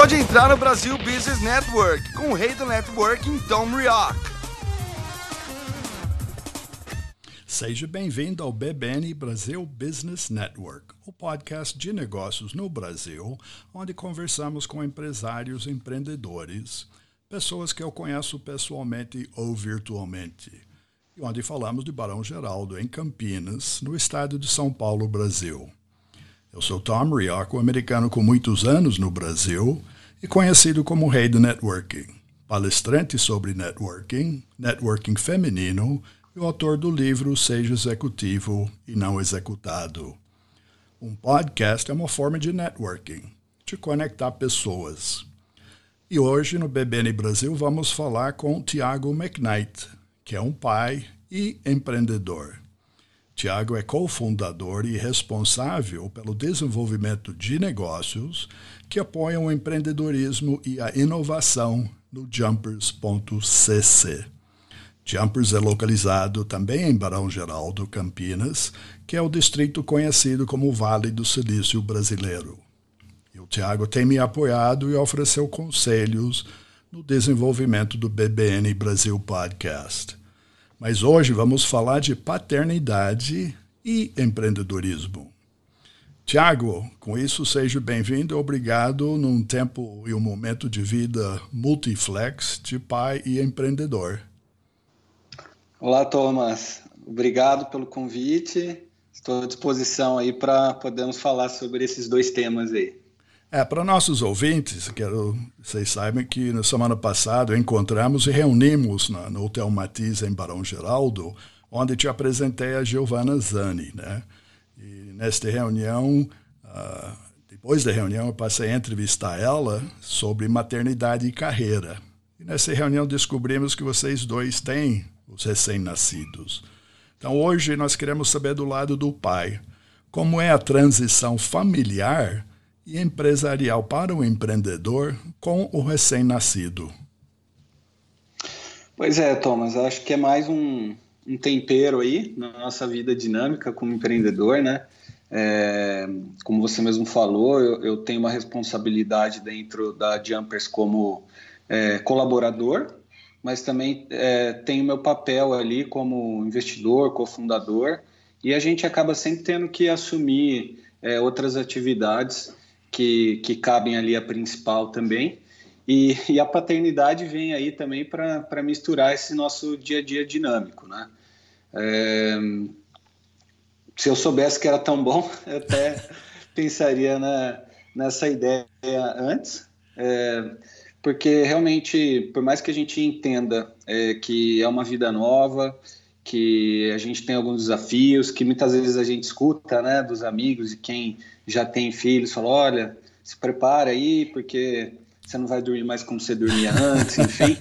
Pode entrar no Brasil Business Network com o rei do networking, Tom Rioch. Seja bem-vindo ao BBN Brasil Business Network, o podcast de negócios no Brasil, onde conversamos com empresários empreendedores, pessoas que eu conheço pessoalmente ou virtualmente, e onde falamos de Barão Geraldo, em Campinas, no estado de São Paulo, Brasil. Eu sou Tom Rioch, um americano com muitos anos no Brasil e conhecido como rei do networking, palestrante sobre networking, networking feminino e o autor do livro Seja Executivo e Não Executado. Um podcast é uma forma de networking, de conectar pessoas. E hoje no BBN Brasil vamos falar com Tiago McKnight, que é um pai e empreendedor. Tiago é cofundador e responsável pelo desenvolvimento de negócios que apoiam o empreendedorismo e a inovação no Jumpers.cc. Jumpers é localizado também em Barão Geraldo, Campinas, que é o distrito conhecido como Vale do Silício Brasileiro. E o Tiago tem me apoiado e ofereceu conselhos no desenvolvimento do BBN Brasil Podcast. Mas hoje vamos falar de paternidade e empreendedorismo. Tiago, com isso seja bem-vindo obrigado num tempo e um momento de vida multiflex de pai e empreendedor. Olá, Thomas. Obrigado pelo convite. Estou à disposição aí para podermos falar sobre esses dois temas aí. É, para nossos ouvintes, quero que vocês saibam que na semana passada encontramos e reunimos na, no Hotel Matiz em Barão Geraldo, onde te apresentei a Giovana Zani, né? E nesta reunião, uh, depois da reunião, eu passei a entrevistar ela sobre maternidade e carreira. E nessa reunião descobrimos que vocês dois têm os recém-nascidos. Então hoje nós queremos saber do lado do pai, como é a transição familiar e empresarial para o empreendedor com o recém-nascido? Pois é, Thomas, acho que é mais um, um tempero aí na nossa vida dinâmica como empreendedor, né? É, como você mesmo falou, eu, eu, tenho uma responsabilidade dentro da Jumpers como é, colaborador, mas também é, tenho meu papel ali como investidor, cofundador, e a gente acaba sempre tendo que assumir é, outras atividades que, que cabem ali a principal também. E, e a paternidade vem aí também para misturar esse nosso dia a dia dinâmico, né? É, se eu soubesse que era tão bom, eu até pensaria na, nessa ideia antes, é, porque realmente, por mais que a gente entenda é, que é uma vida nova, que a gente tem alguns desafios, que muitas vezes a gente escuta, né, dos amigos e quem já tem filhos, fala, olha, se prepara aí, porque você não vai dormir mais como você dormia antes, enfim.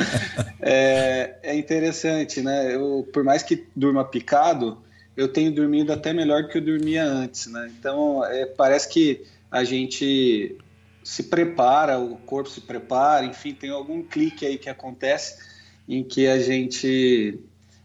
é, é, interessante, né? Eu, por mais que durma picado, eu tenho dormido até melhor que eu dormia antes, né? Então, é, parece que a gente se prepara, o corpo se prepara, enfim, tem algum clique aí que acontece em que a gente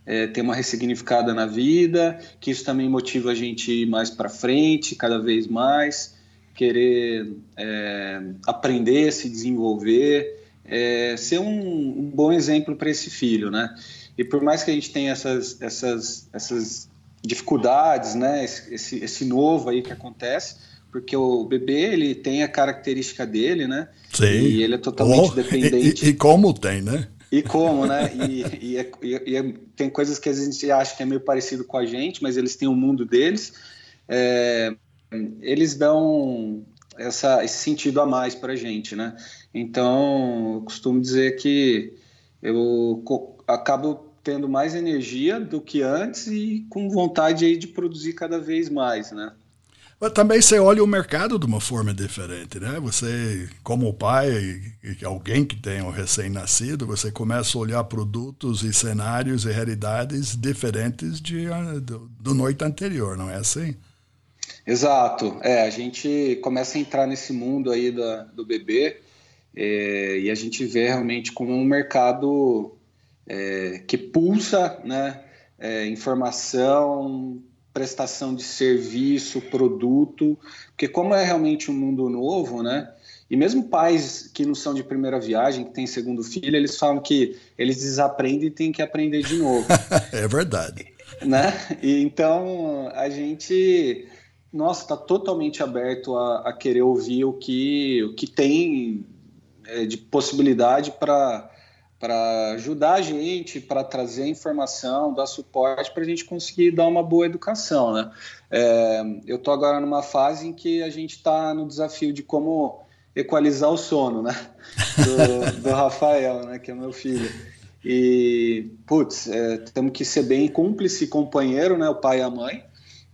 é, ter uma ressignificada na vida, que isso também motiva a gente ir mais para frente, cada vez mais, querer é, aprender, se desenvolver, é, ser um, um, bom exemplo para esse filho, né? E por mais que a gente tenha essas, essas, essas dificuldades, né? Esse, esse, novo aí que acontece, porque o bebê ele tem a característica dele, né? Sim. E ele é totalmente Oh, dependente. E, e como tem, né? E como, né? E, e é- e- é- tem coisas que a gente acha que é meio parecido com a gente, mas eles têm o mundo deles. É, eles dão essa, esse sentido a mais para a gente, né? Então, eu costumo dizer que eu acabo tendo mais energia do que antes e com vontade aí de produzir cada vez mais, né? Também você olha o mercado de uma forma diferente, né? Você, como pai alguém que tem um recém-nascido, você começa a olhar produtos e cenários e realidades diferentes de, ah, do, do noite anterior, não é assim? Exato. É, a gente começa a entrar nesse mundo aí da, do bebê é, e a gente vê realmente como um mercado é, que pulsa, né? é, informação, prestação de serviço, produto, porque como é realmente um mundo novo, né? E mesmo pais que não são de primeira viagem, que têm segundo filho, eles falam que eles desaprendem e têm que aprender de novo é verdade. né? E então a gente, nossa, está totalmente aberto a, a querer ouvir o que, o que tem é, de possibilidade para para ajudar a gente, para trazer informação, dar suporte para a gente conseguir dar uma boa educação, né? É, eu estou agora numa fase em que a gente está no desafio de como equalizar o sono, né? Do, do Rafael, né? Que é meu filho. E, putz, é, temos que ser bem cúmplice e companheiro, né? O pai e a mãe.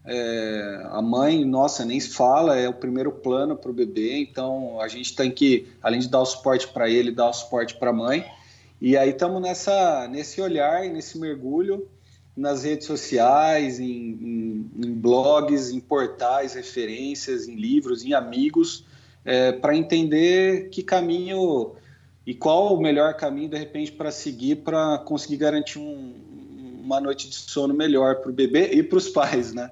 É, a mãe, nossa, nem se fala, é o primeiro plano para o bebê, então a gente tem que, além de dar o suporte para ele, dar o suporte para a mãe. E aí estamos nessa, nesse olhar nesse mergulho nas redes sociais, em, em, em blogs, em portais, referências, em livros, em amigos, é, para entender que caminho e qual o melhor caminho, de repente, para seguir para conseguir garantir um, uma noite de sono melhor para o bebê e para os pais, né?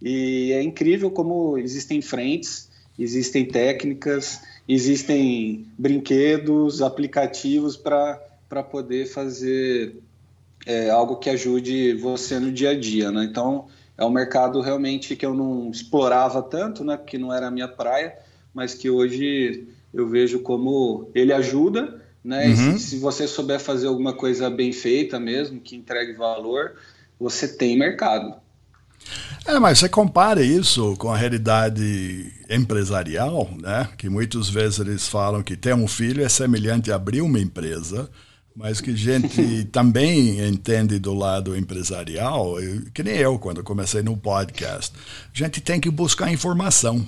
E é incrível como existem frentes, existem técnicas, existem brinquedos, aplicativos para poder fazer é, algo que ajude você no dia a dia, né? Então, é um mercado realmente que eu não explorava tanto, né? Porque não era a minha praia, mas que hoje eu vejo como ele ajuda, né? E Uhum. se, se você souber fazer alguma coisa bem feita mesmo, que entregue valor, você tem mercado. É, mas você compara isso com a realidade empresarial, né? Que muitas vezes eles falam que ter um filho é semelhante a abrir uma empresa, mas que gente também entende do lado empresarial, eu- que nem eu quando comecei no podcast. A gente tem que buscar informação,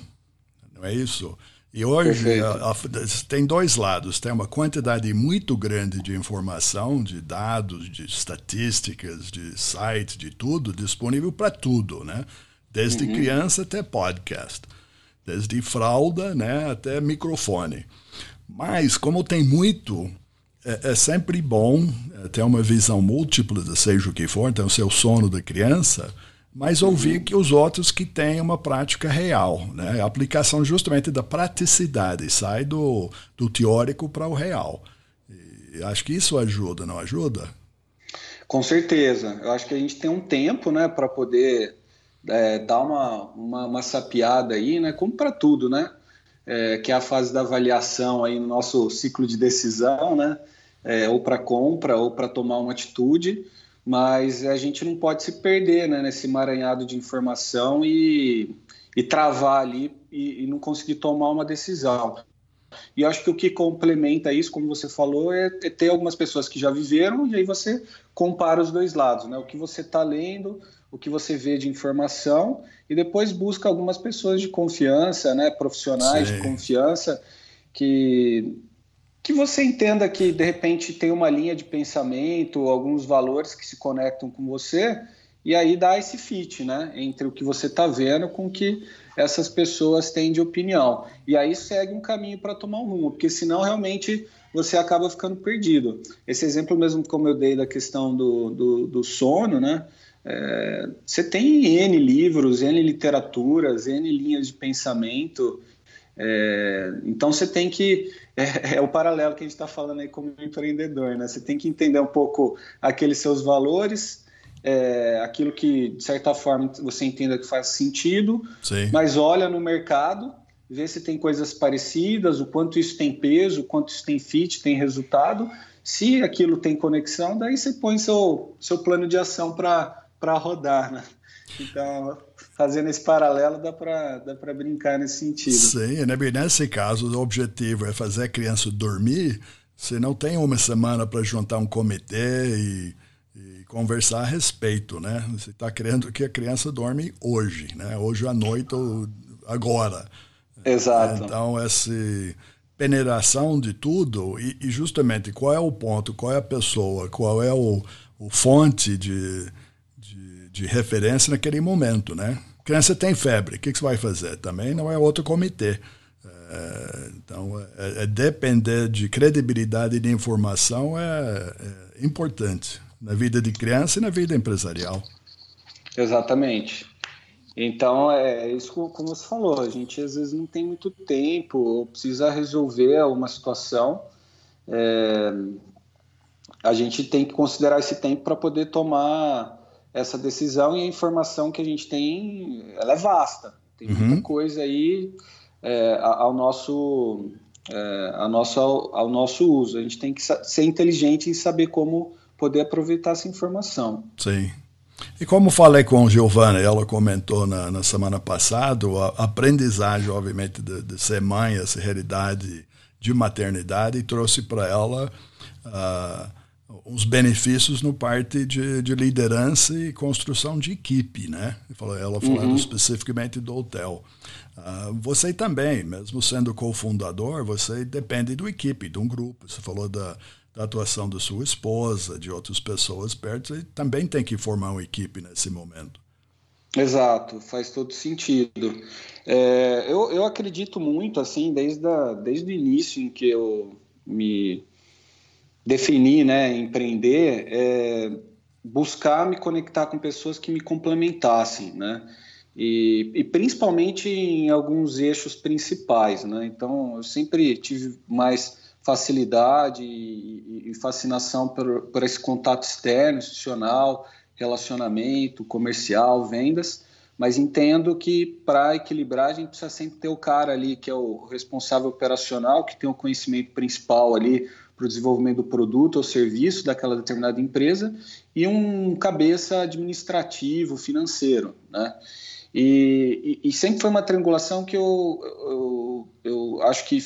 não é isso? E hoje a- a- tem dois lados. Tem uma quantidade muito grande de informação, de dados, de estatísticas, de sites, de tudo, disponível para tudo, né? Desde criança até podcast. Desde fralda né, até microfone. Mas, como tem muito, é, é sempre bom é, ter uma visão múltipla, seja o que for, então, o seu sono da criança, mas ouvir que os outros que têm uma prática real, né? A aplicação justamente da praticidade, sai do, do teórico para o real. E acho que isso ajuda, não ajuda? Com certeza. Eu acho que a gente tem um tempo, né, para poder é, dar uma, uma, uma sapiada aí, né, como para tudo, né, é, que é a fase da avaliação aí no nosso ciclo de decisão, né, é, ou para compra ou para tomar uma atitude, mas a gente não pode se perder, né, nesse emaranhado de informação e, e travar ali e, e não conseguir tomar uma decisão. E acho que o que complementa isso, como você falou, é é ter algumas pessoas que já viveram e aí você compara os dois lados, né? O que você está lendo, o que você vê de informação e depois busca algumas pessoas de confiança, né? Profissionais Sim. de confiança que que você entenda que de repente tem uma linha de pensamento, alguns valores que se conectam com você e aí dá esse fit, né? Entre o que você está vendo com o que essas pessoas têm de opinião. E aí segue um caminho para tomar um rumo, porque senão realmente você acaba ficando perdido. Esse exemplo mesmo como eu dei da questão do, do, do sono, né? É, você tem N livros, N literaturas, N linhas de pensamento. É, então você tem que. É, é o paralelo que a gente está falando aí como empreendedor, né? Você tem que entender um pouco aqueles seus valores é, aquilo que, de certa forma, você entenda que faz sentido, Sim. mas olha no mercado, vê se tem coisas parecidas, o quanto isso tem peso, o quanto isso tem fit, tem resultado. Se aquilo tem conexão, daí você põe seu, seu plano de ação para rodar, né? Então, fazendo esse paralelo, dá para dá brincar nesse sentido. Sim, né? nesse caso, o objetivo é fazer a criança dormir. Você não tem uma semana para juntar um comitê e, e, conversar a respeito, né? Você está querendo que a criança dorme hoje, né? Hoje à noite ou agora. Exato. Então, essa peneiração de tudo e, e, justamente qual é o ponto, qual é a pessoa, qual é o, o fonte de, de, referência naquele momento, né? Criança tem febre, o que, que você vai fazer? Também não é outro comitê. É, então, é, é, depender de credibilidade de informação é, é importante na vida de criança e na vida empresarial. Exatamente. Então, é isso como você falou, a gente às vezes não tem muito tempo, ou precisa resolver uma situação, é, a gente tem que considerar esse tempo para poder tomar essa decisão e a informação que a gente tem, ela é vasta, tem muita uhum. coisa aí é, ao, nosso, é, ao, nosso, ao, ao nosso uso, a gente tem que ser inteligente e saber como poder aproveitar essa informação. Sim. E como falei com a Giovana, ela comentou na, na semana passada, a aprendizagem, obviamente, de, de, ser mãe, essa realidade de maternidade, trouxe para ela uh, uns benefícios no parte de, de, liderança e construção de equipe, né? Ela falando uhum. especificamente do hotel. Uh, você também, mesmo sendo cofundador, você depende do equipe, de um grupo. Você falou da da atuação da sua esposa, de outras pessoas perto, e também tem que formar uma equipe nesse momento. Exato, faz todo sentido. É, eu, eu acredito muito, assim, desde, a, desde o início em que eu me defini, né, empreender, é, buscar me conectar com pessoas que me complementassem, né, e, e, principalmente em alguns eixos principais, né, então eu sempre tive mais facilidade e, e fascinação por, por, esse contato externo, institucional, relacionamento, comercial, vendas, mas entendo que para equilibrar a gente precisa sempre ter o cara ali que é o responsável operacional, que tem o conhecimento principal ali para o desenvolvimento do produto ou serviço daquela determinada empresa e um cabeça administrativo, financeiro, né? E, e, e sempre foi uma triangulação que eu, eu, eu acho que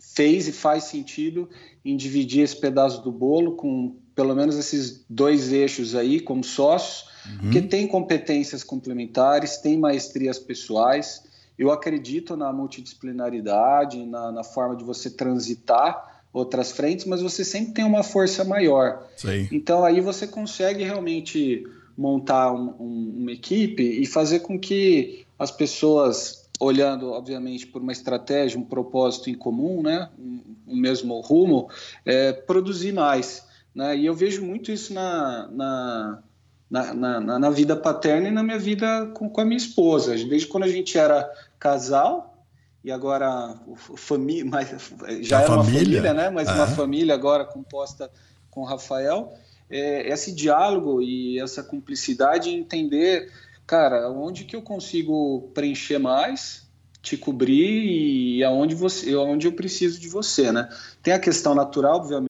fez e faz sentido em dividir esse pedaço do bolo com pelo menos esses dois eixos aí como sócios, uhum. que tem competências complementares, tem maestrias pessoais. Eu acredito na multidisciplinaridade, na, na forma de você transitar outras frentes, mas você sempre tem uma força maior. Sim. Então aí você consegue realmente montar um, um, uma equipe e fazer com que as pessoas olhando, obviamente, por uma estratégia, um propósito em comum, né, um, um mesmo rumo, é, produzir mais. Né? E eu vejo muito isso na, na, na, na, na vida paterna e na minha vida com, com, a minha esposa. Desde quando a gente era casal, e agora família, já a era família? uma família, né? mas uma família agora composta com o Rafael, é, esse diálogo e essa cumplicidade entender cara, onde que eu consigo preencher mais, te cobrir e aonde você, aonde eu preciso de você, né? Tem a questão natural, obviamente.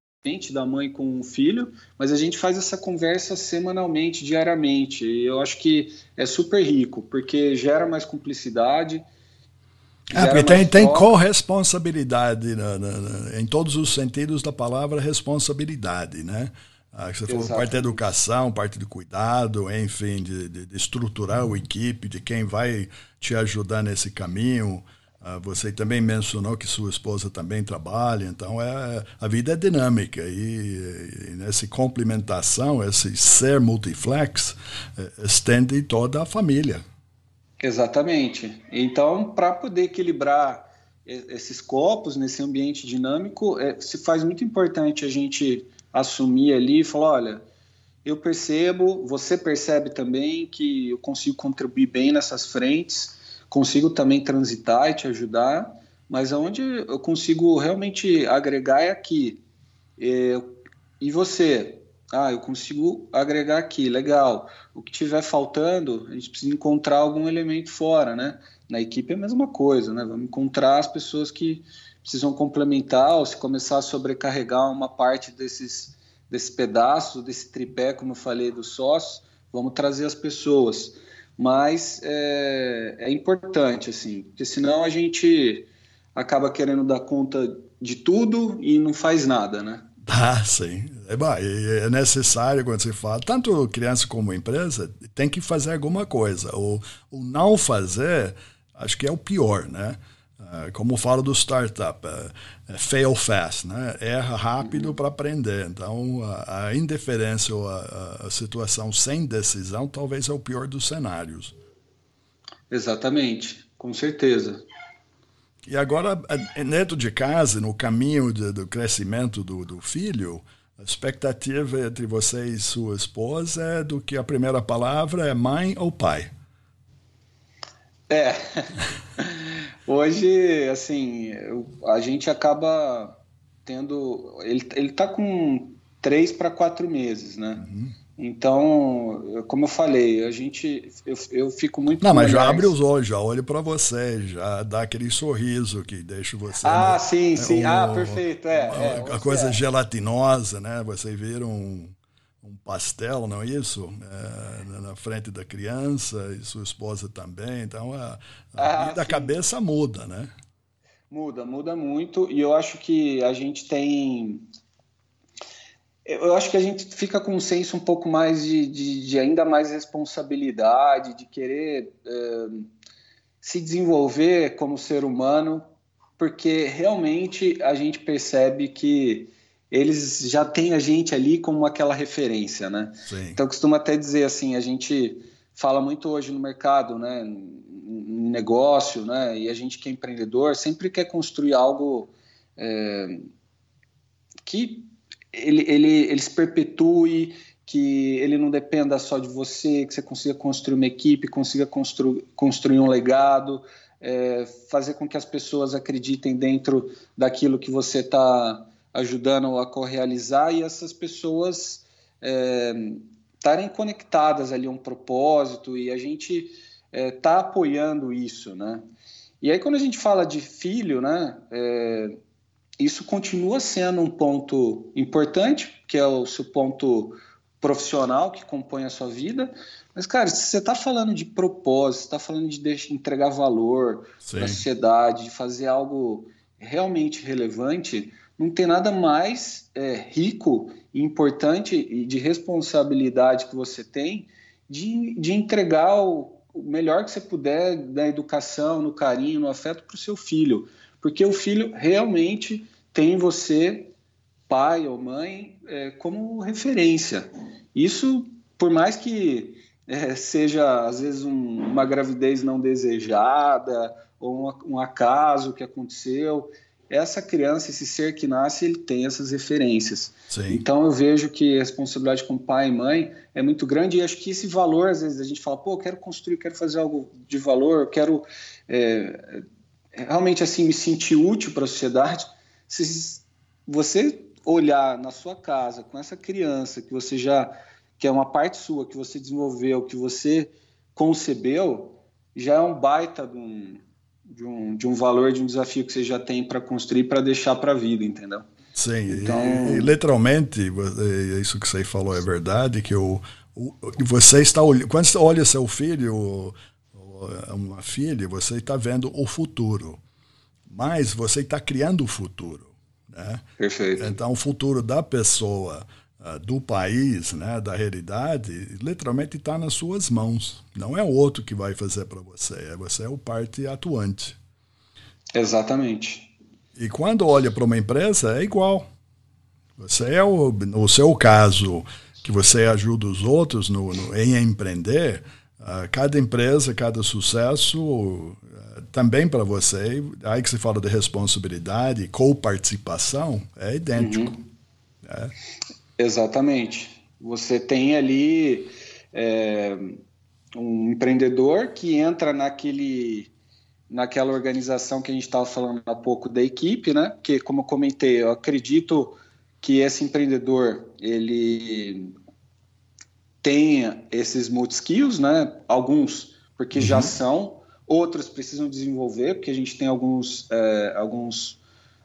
Da mãe com o filho, mas a gente faz essa conversa semanalmente, diariamente. E eu acho que é super rico, porque gera mais cumplicidade. É, porque tem, tem corresponsabilidade na, na, na, em todos os sentidos da palavra responsabilidade, né? Ah, você falou parte da educação, parte do cuidado, enfim, de, de, de estruturar a equipe, de quem vai te ajudar nesse caminho. Ah, você também mencionou que sua esposa também trabalha, então é, a vida é dinâmica e, e nessa complementação, esse ser multiflex, é, estende toda a família. Exatamente. Então, para poder equilibrar esses copos nesse ambiente dinâmico, é, se faz muito importante a gente assumir ali e falar: olha, eu percebo, você percebe também que eu consigo contribuir bem nessas frentes consigo também transitar e te ajudar, mas aonde eu consigo realmente agregar é aqui. É, e você? Ah, eu consigo agregar aqui, legal. O que tiver faltando, a gente precisa encontrar algum elemento fora, né? Na equipe é a mesma coisa, né? Vamos encontrar as pessoas que precisam complementar ou se começar a sobrecarregar uma parte desses, desse pedaço, desse tripé, como eu falei, dos sócios, vamos trazer as pessoas mas é, é importante, assim, porque senão a gente acaba querendo dar conta de tudo e não faz nada, né? Ah, sim. É, é necessário quando se fala, tanto criança como empresa, tem que fazer alguma coisa. O, o não fazer, acho que é o pior, né? Ah, como falo do startup, é, é fail fast, né? erra rápido para aprender. Então, a, a indiferença ou a, a, situação sem decisão talvez é o pior dos cenários. Exatamente, com certeza. E agora, dentro de casa, no caminho de, do crescimento do, do filho, a expectativa entre você e sua esposa é do que a primeira palavra é mãe ou pai? É. Hoje, assim, a gente acaba tendo. Ele, ele tá com três para quatro meses, né? Uhum. Então, como eu falei, a gente, eu, eu fico muito. Não, mas já abre os olhos, já olha para você, já dá aquele sorriso que deixa você. Ah, né? sim, sim. Um, ah, perfeito. É, uma, é, a coisa é. gelatinosa, né? Você vira um um pastel, não é isso? É, na frente da criança e sua esposa também. Então a, a, ah, a cabeça muda, né? Muda, muda muito. E eu acho que a gente tem. Eu acho que a gente fica com um senso um pouco mais de, de, de ainda mais responsabilidade, de querer é, se desenvolver como ser humano, porque realmente a gente percebe que eles já têm a gente ali como aquela referência, né? Sim. Então, costumo até dizer assim, a gente fala muito hoje no mercado, né, em negócio, né, e a gente que é empreendedor sempre quer construir algo é, que ele, ele, ele se perpetue, que ele não dependa só de você, que você consiga construir uma equipe, consiga constru, construir um legado, é, fazer com que as pessoas acreditem dentro daquilo que você está ajudando a correalizar e essas pessoas estarem é, conectadas ali a um propósito e a gente está é, apoiando isso, né? E aí quando a gente fala de filho, né, é, isso continua sendo um ponto importante, que é o seu ponto profissional que compõe a sua vida. Mas, cara, se você está falando de propósito, está falando de entregar valor para a sociedade, de fazer algo realmente relevante, não tem nada mais é, rico e importante e de responsabilidade que você tem de, de entregar o, o melhor que você puder da educação, no carinho, no afeto para o seu filho. Porque o filho realmente tem você, pai ou mãe, é, como referência. Isso, por mais que é, seja, às vezes, um, uma gravidez não desejada ou um, um acaso que aconteceu, essa criança, esse ser que nasce, ele tem essas referências. Sim. Então eu vejo que a responsabilidade com pai e mãe é muito grande e acho que esse valor, às vezes a gente fala, pô, eu quero construir, quero fazer algo de valor, eu quero é, realmente assim me sentir útil para a sociedade. Se você olhar na sua casa com essa criança que você já que é uma parte sua que você desenvolveu, que você concebeu, já é um baita de um, de um, de um valor, de um desafio que você já tem para construir, para deixar para a vida, entendeu? Sim, então... e, e, literalmente, isso que você falou é verdade, que o, o você está quando você olha seu filho, uma filha, você está vendo o futuro, mas você está criando o futuro. Né? Perfeito. Então, o futuro da pessoa, do país, né, da realidade, literalmente está nas suas mãos. Não é o outro que vai fazer para você, é você é o parte atuante. Exatamente. E quando olha para uma empresa, é igual. Você é o, no seu caso, que você ajuda os outros no, no em empreender, uh, cada empresa, cada sucesso, uh, também para você, aí que se fala de responsabilidade, co-participação, é idêntico. Uhum. É. Exatamente. Você tem ali é, um empreendedor que entra naquele naquela organização que a gente estava falando há pouco da equipe, né? Que, como eu comentei, eu acredito que esse empreendedor ele tenha esses multi skills, né? Alguns porque uhum. já são, outros precisam desenvolver, porque a gente tem alguns é, alguns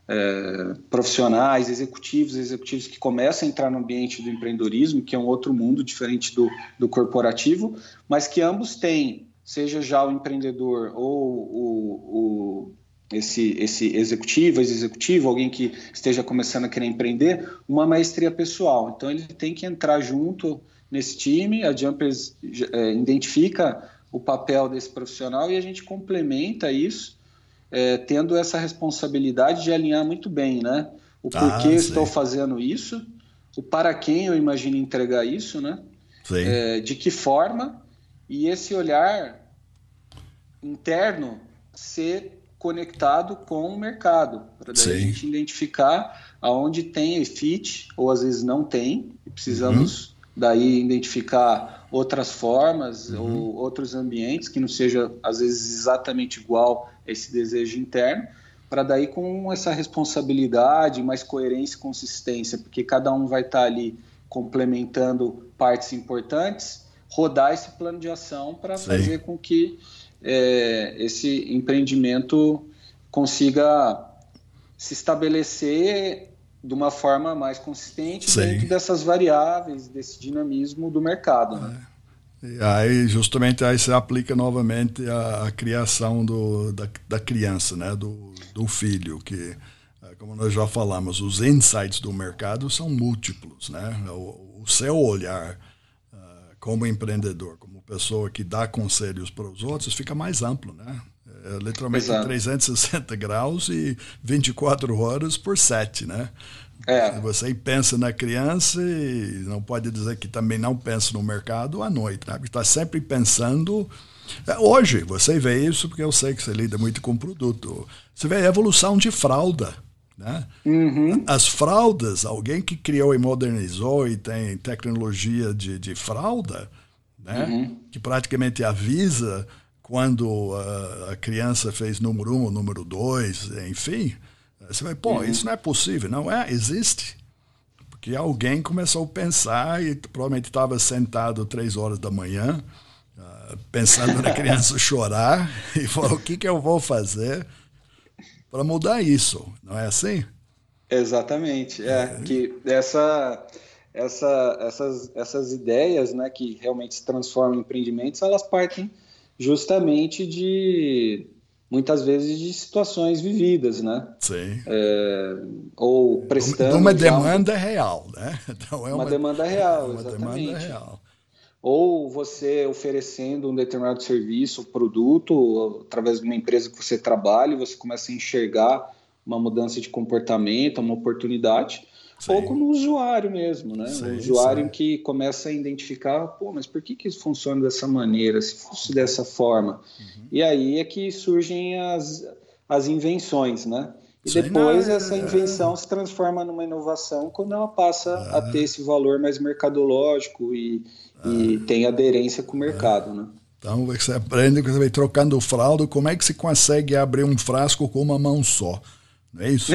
é, profissionais, executivos, executivos que começam a entrar no ambiente do empreendedorismo, que é um outro mundo diferente do, do corporativo, mas que ambos têm seja já o empreendedor ou o, o esse, esse executivo, ex-executivo, alguém que esteja começando a querer empreender, uma maestria pessoal. Então ele tem que entrar junto nesse time, a Jumpers é, identifica o papel desse profissional e a gente complementa isso, é, tendo essa responsabilidade de alinhar muito bem, né? O ah, porquê estou fazendo isso, o para quem eu imagino entregar isso, né? É, de que forma e esse olhar interno ser conectado com o mercado, para a gente identificar aonde tem fit ou às vezes não tem, e precisamos uhum. Daí identificar outras formas uhum. ou outros ambientes que não seja às vezes exatamente igual a esse desejo interno, para daí com essa responsabilidade, mais coerência e consistência, porque cada um vai estar tá ali complementando partes importantes rodar esse plano de ação para fazer com que é, esse empreendimento consiga se estabelecer de uma forma mais consistente Sim. dentro dessas variáveis, desse dinamismo do mercado. Né? É. E aí, justamente, aí se aplica novamente a, a criação do, da, da, criança, né? do, do filho, que, é, como nós já falamos, os insights do mercado são múltiplos. Né? O, o seu olhar como empreendedor, como pessoa que dá conselhos para os outros, fica mais amplo, né? É, literalmente Exato. 360 graus e 24 horas por 7, né? É. Você pensa na criança e não pode dizer que também não pensa no mercado à noite, né? Porque está sempre pensando. É, hoje, você vê isso porque eu sei que você lida muito com produto. Você vê a evolução de fralda. Né? Uhum. As fraldas, alguém que criou e modernizou e tem tecnologia de, de fralda, né? Uhum. que praticamente avisa quando a, a, criança fez número um número dois, enfim. Você vai, pô, uhum. isso não é possível. Não é, existe. Porque alguém começou a pensar e provavelmente estava sentado três horas da manhã, uh, pensando na criança chorar, e falou: o que, que eu vou fazer? para mudar isso, não é assim? Exatamente, é, é. que essa, essa, essas, essas ideias, né, que realmente se transformam em empreendimentos, elas partem justamente de muitas vezes de situações vividas, né? Sim. É, ou prestando. De uma demanda um... real, né? Então é uma, uma demanda real, é uma exatamente. Demanda real ou você oferecendo um determinado serviço, produto, através de uma empresa que você trabalha, você começa a enxergar uma mudança de comportamento, uma oportunidade, sim. ou como usuário mesmo, né? Sim, o usuário sim. que começa a identificar, pô, mas por que, que isso funciona dessa maneira, se fosse dessa forma? Uhum. E aí é que surgem as, as invenções, né? E depois essa invenção se transforma numa inovação quando ela passa a ter esse valor mais mercadológico e, e tem aderência com o mercado, né? Então você aprende que você vai trocando fralda, como é que se consegue abrir um frasco com uma mão só? Não é isso?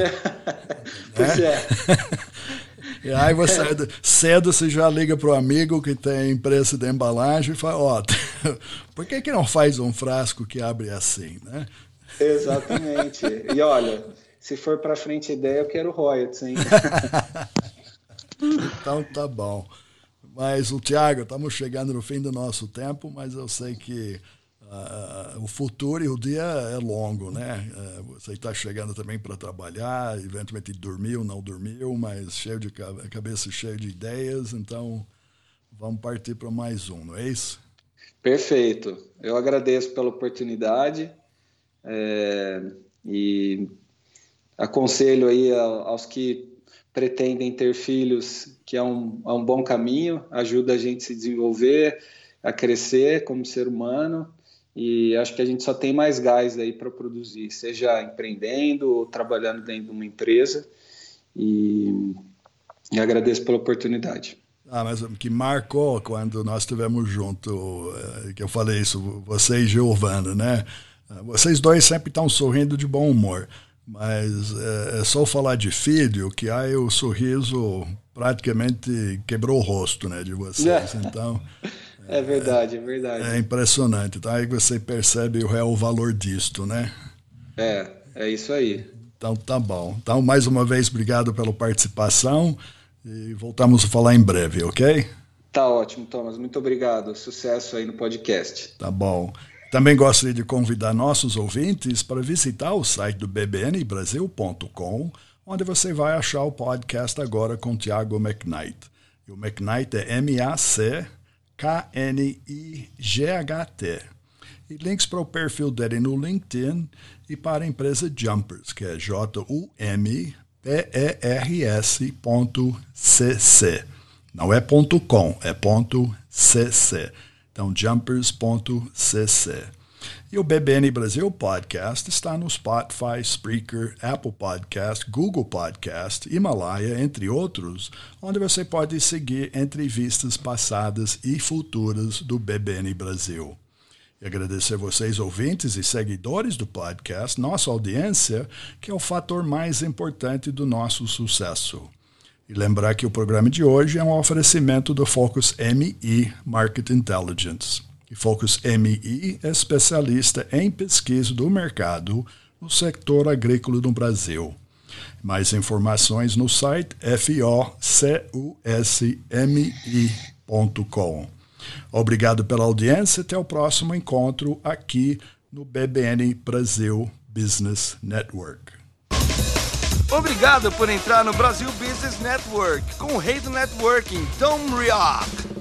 pois é. E aí você cedo você já liga para o amigo que tem preço de embalagem e fala, ó, oh, por que, que não faz um frasco que abre assim, né? Exatamente. E olha, se for para frente ideia, eu quero royalties, hein? então tá bom. Mas o Tiago, estamos chegando no fim do nosso tempo, mas eu sei que uh, o futuro e o dia é longo, né? Uh, você está chegando também para trabalhar, eventualmente dormiu, não dormiu, mas cheio de cabeça cheia de ideias, então vamos partir para mais um, não é isso? Perfeito. Eu agradeço pela oportunidade é, e aconselho aí aos que pretendem ter filhos que é um, é um bom caminho, ajuda a gente a se desenvolver, a crescer como ser humano e acho que a gente só tem mais gás aí para produzir, seja empreendendo ou trabalhando dentro de uma empresa e, e agradeço pela oportunidade. Ah, mas que marcou quando nós estivemos juntos, eh, que eu falei isso, você e Giovana, né? Vocês dois sempre estão sorrindo de bom humor, mas é, é só falar de filho que aí o sorriso praticamente quebrou o rosto né, de vocês. Então. É verdade, é verdade. É impressionante. Então aí você percebe o real valor disto, né? É, é isso aí. Então tá bom. Então, mais uma vez, obrigado pela participação e voltamos a falar em breve, ok? Tá ótimo, Thomas. Muito obrigado. Sucesso aí no podcast. Tá bom. Também gostaria de convidar nossos ouvintes para visitar o site do bbnbrasil.com, onde você vai achar o podcast agora com Tiago McKnight. E o McKnight é M-A-C-K-N-I-G-H-T. E links para o perfil dele no LinkedIn e para a empresa Jumpers, que é J-U-M-P-E-R-S.cc. Não é ponto .com, é ponto .cc. Então, jumpers.cc. E o BBN Brasil Podcast está no Spotify, Spreaker, Apple Podcast, Google Podcast, Himalaya, entre outros, onde você pode seguir entrevistas passadas e futuras do BBN Brasil. E agradecer vocês, ouvintes e seguidores do podcast, nossa audiência, que é o fator mais importante do nosso sucesso. E lembrar que o programa de hoje é um oferecimento do Focus MI Market Intelligence. E Focus MI é especialista em pesquisa do mercado no setor agrícola no Brasil. Mais informações no site focusmi.com. Obrigado pela audiência. Até o próximo encontro aqui no BBN Brasil Business Network. Obrigado por entrar no Brasil Business Network com o rei do networking, Tom Rioch.